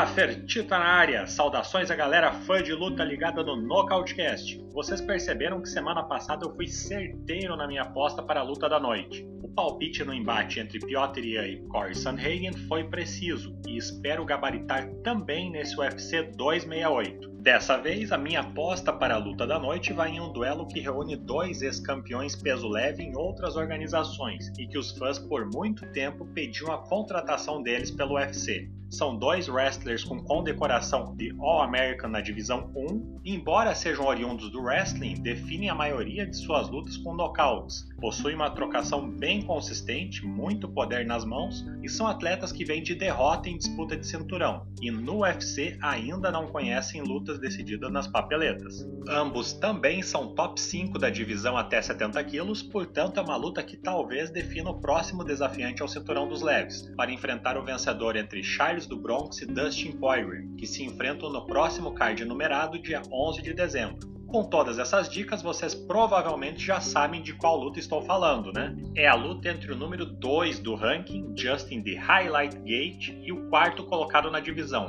Olá, Fertita na área! Saudações a galera fã de luta ligada no Nocautecast. Vocês perceberam que semana passada eu fui certeiro na minha aposta para a luta da noite. O palpite no embate entre Piotr Ian e Corey Sandhagen foi preciso e espero gabaritar também nesse UFC 268. Dessa vez, a minha aposta para a luta da noite vai em um duelo que reúne dois ex-campeões peso leve em outras organizações e que os fãs por muito tempo pediam a contratação deles pelo UFC. São dois wrestlers com condecoração de All-American na divisão 1, e embora sejam oriundos do wrestling, definem a maioria de suas lutas com knockouts, possuem uma trocação bem consistente, muito poder nas mãos e são atletas que vêm de derrota em disputa de cinturão, e no UFC ainda não conhecem lutas decididas nas papeletas. Ambos também são top 5 da divisão até 70 quilos, portanto é uma luta que talvez defina o próximo desafiante ao cinturão dos leves, para enfrentar o vencedor entre Charles do Bronx e Dustin Poirier, que se enfrentam no próximo card numerado dia 11 de dezembro. Com todas essas dicas, vocês provavelmente já sabem de qual luta estou falando, né? É a luta entre o número 2 do ranking, Justin the Highlight Gate, e o quarto colocado na divisão,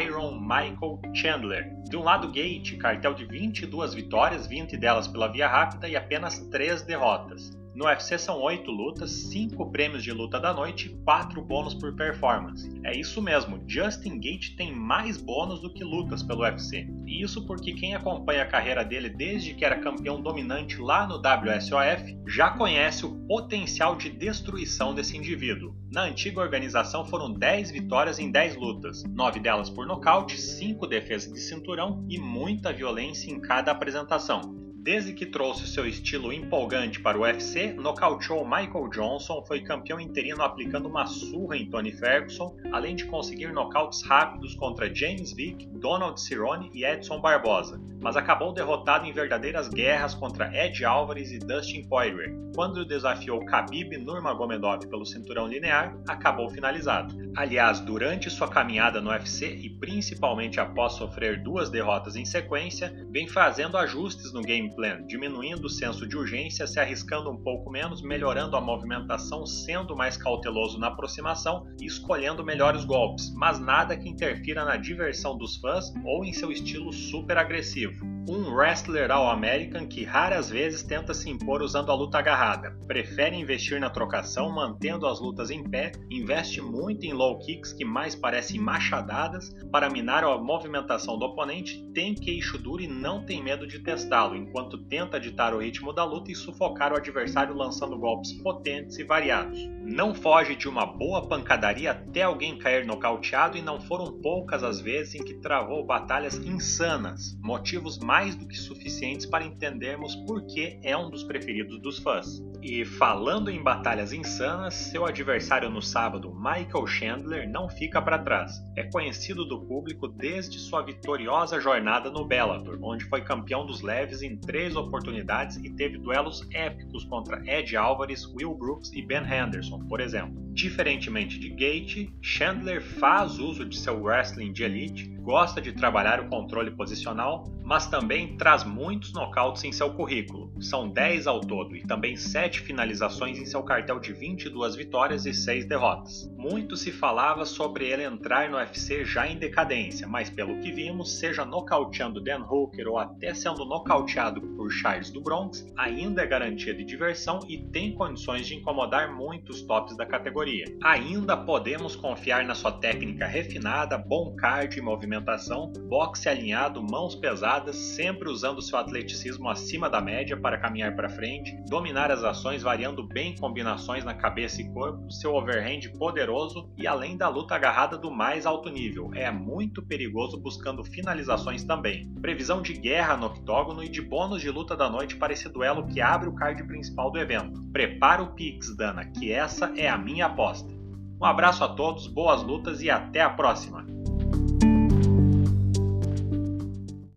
Iron Michael Chandler. De um lado, Gate, cartel de 22 vitórias, 20 delas pela via rápida e apenas 3 derrotas. No UFC são 8 lutas, 5 prêmios de luta da noite e 4 bônus por performance. É isso mesmo, Justin Gate tem mais bônus do que lutas pelo UFC. E isso porque quem acompanha a carreira dele desde que era campeão dominante lá no WSOF já conhece o potencial de destruição desse indivíduo. Na antiga organização foram 10 vitórias em 10 lutas, 9 delas por nocaute, 5 defesas de cinturão e muita violência em cada apresentação. Desde que trouxe seu estilo empolgante para o UFC, nocauteou Michael Johnson, foi campeão interino aplicando uma surra em Tony Ferguson, além de conseguir nocautes rápidos contra James Vick, Donald Cerrone e Edson Barbosa, mas acabou derrotado em verdadeiras guerras contra Ed Alvarez e Dustin Poirier. Quando desafiou Khabib Nurmagomedov pelo cinturão linear, acabou finalizado. Aliás, durante sua caminhada no UFC e principalmente após sofrer duas derrotas em sequência, vem fazendo ajustes no game plan, diminuindo o senso de urgência, se arriscando um pouco menos, melhorando a movimentação, sendo mais cauteloso na aproximação e escolhendo melhores golpes, mas nada que interfira na diversão dos fãs ou em seu estilo super agressivo. Um wrestler all-American que raras vezes tenta se impor usando a luta agarrada. Prefere investir na trocação, mantendo as lutas em pé, investe muito em low kicks que mais parecem machadadas para minar a movimentação do oponente, tem queixo duro e não tem medo de testá-lo, enquanto enquanto tenta ditar o ritmo da luta e sufocar o adversário lançando golpes potentes e variados. Não foge de uma boa pancadaria até alguém cair nocauteado e não foram poucas as vezes em que travou batalhas insanas, motivos mais do que suficientes para entendermos por que é um dos preferidos dos fãs. E falando em batalhas insanas, seu adversário no sábado, Michael Chandler, não fica para trás. É conhecido do público desde sua vitoriosa jornada no Bellator, onde foi campeão dos leves em três oportunidades e teve duelos épicos contra Ed Alvarez, Will Brooks e Ben Henderson, por exemplo. Diferentemente de Gate, Chandler faz uso de seu wrestling de elite, gosta de trabalhar o controle posicional, mas também traz muitos nocautes em seu currículo. São 10 ao todo e também 7 finalizações em seu cartel de 22 vitórias e 6 derrotas. Muito se falava sobre ele entrar no UFC já em decadência, mas pelo que vimos, seja nocauteando Dan Hooker ou até sendo nocauteado por Charles do Bronx, ainda é garantia de diversão e tem condições de incomodar muitos tops da categoria categoria. Ainda podemos confiar na sua técnica refinada, bom card e movimentação, boxe alinhado, mãos pesadas, sempre usando seu atleticismo acima da média para caminhar para frente, dominar as ações variando bem combinações na cabeça e corpo, seu overhand poderoso e além da luta agarrada do mais alto nível. É muito perigoso buscando finalizações também. Previsão de guerra no octógono e de bônus de luta da noite para esse duelo que abre o card principal do evento. Prepara o Pix, Dana, que essa é a minha aposta. Um abraço a todos, boas lutas e até a próxima!